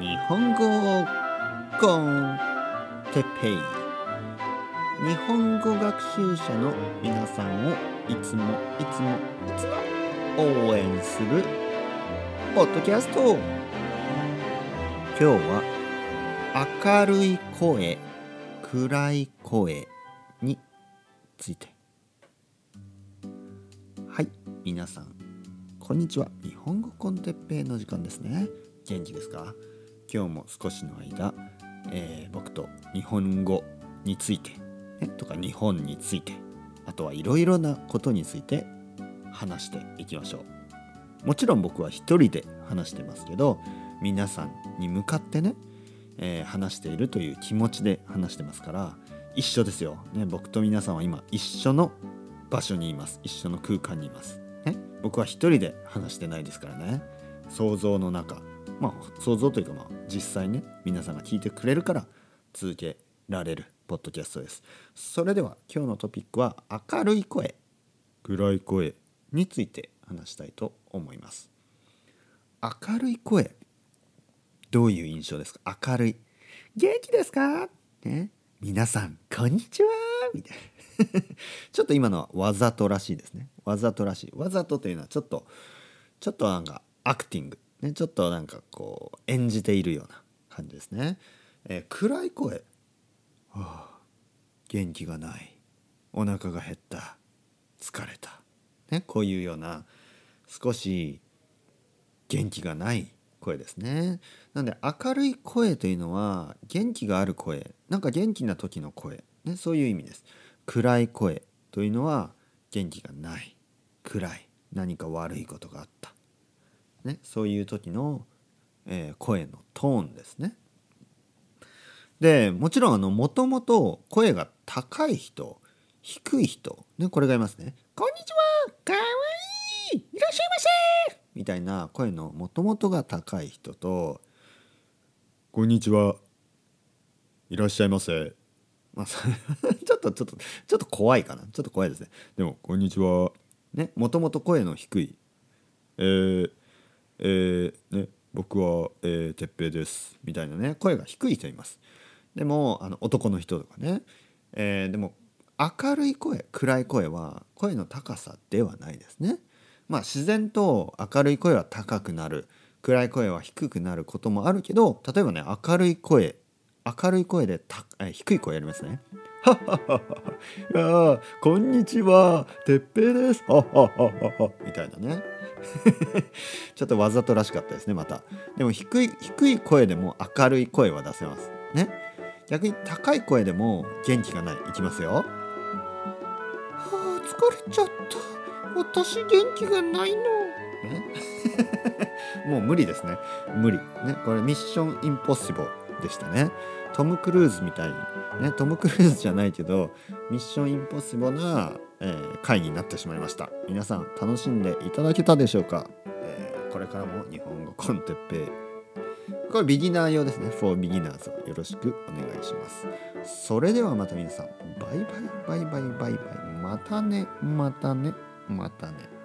日本語コンテペイ日本語学習者の皆さんをいつもいつもいつも応援するポッドキャスト。今日は明るい声暗い声について。はい皆さんこんにちは。日本語コンテッペイの時間ですね。元気ですか？今日も少しの間、えー、僕と日本語について、ね、とか日本についてあとはいろいろなことについて話していきましょう。もちろん僕は一人で話してますけど皆さんに向かってね、えー、話しているという気持ちで話してますから一緒ですよ、ね、僕と皆さんは今一緒の場所にいます。一緒の空間にいます。ね僕は一人で話してないですからね。想像の中。まあ想像というかまあ実際ね皆さんが聞いてくれるから続けられるポッドキャストです。それでは今日のトピックは明るい声暗い声について話したいと思います。明るい声どういう印象ですか？明るい。元気ですか？ね。皆さんこんにちは。みたいな。ちょっと今のはわざとらしいですね。わざとらしい。わざとというのはちょっと、ちょっとなんかアクティング。ね、ちょっとなんかこう演じているような感じですね。えー、暗い声。はあ、元気がない。お腹が減った。疲れた。ね、こういうような少し元気がない声ですね。なんで明るい声というのは元気がある声。なんか元気な時の声。ね、そういう意味です。暗い声というのは元気がない暗い何か悪いことがあった、ね、そういう時の、えー、声のトーンですね。でもちろんあのもともと声が高い人低い人、ね、これがいますね。こんにちはかわいいいらっしゃいませみたいな声のもともとが高い人とこんにちはいらっしゃいませ。まあ、ちょっとちょっとちょっと怖いかな。ちょっと怖いですね。でも「こんにちは」ねもともと声の低い「えー、えー、ね僕は、えー、哲平です」みたいなね声が低い人いますでもあの男の人とかね、えー、でも明るい声暗い声は声の高さではないですねまあ自然と明るい声は高くなる暗い声は低くなることもあるけど例えばね明るい声明るい声でたえ低い声やりますね。はははは。こんにちは。てっぺいです。ははははみたいなね。ちょっとわざとらしかったですね、また。でも低い、低い声でも明るい声は出せます。ね。逆に高い声でも元気がない。いきますよ。はあ、疲れちゃった。私元気がないの。ね。もう無理ですね。無理。ね。これミッションインポッシブル。でしたねトム・クルーズみたいにねトム・クルーズじゃないけどミッション・インポッシブルな、えー、回になってしまいました。皆さん楽しんでいただけたでしょうか、えー、これからも日本語コンテッペイ。これビギナー用ですね。for beginners よろしくお願いします。それではまた皆さん。バイバイバイバイバイバイ。またねまたねまたね。